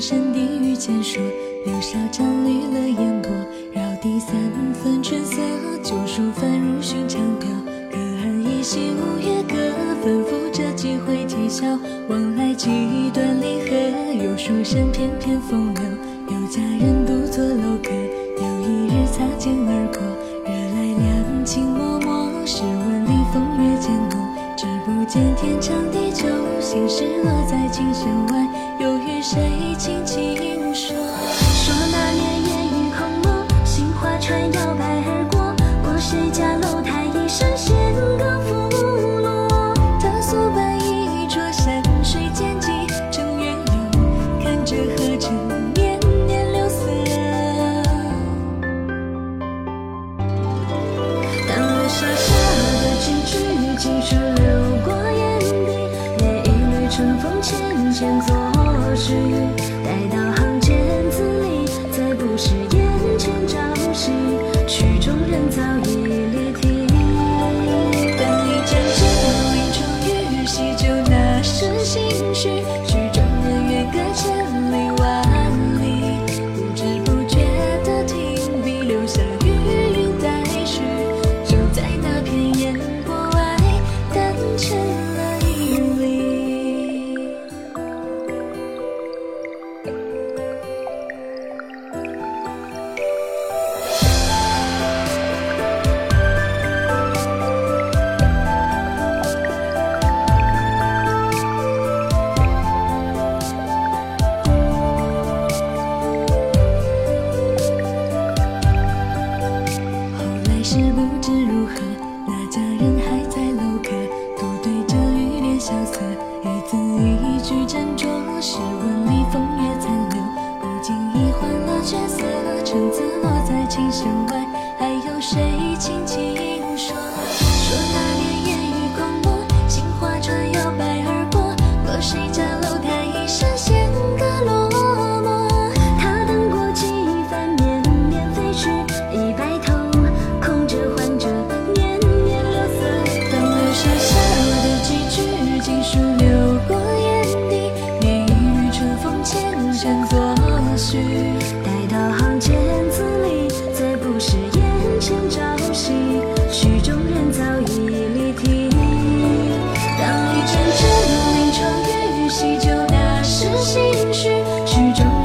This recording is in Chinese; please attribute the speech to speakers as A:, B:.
A: 山低遇见说，柳梢沾绿了烟波，绕堤三分春色。旧书翻入寻常调，隔岸依稀五月歌，反复着几回啼笑，往来几段离合。有书生翩翩风流，有佳人独坐楼阁。有一日擦肩而过，惹来两情脉脉。十万里风月渐浓，只不见天长地久，心事落在琴弦外。谁静静说
B: 待带到臣子。曲终人早已离题，
A: 当一阵阵临窗雨洗旧，打湿心绪。曲终。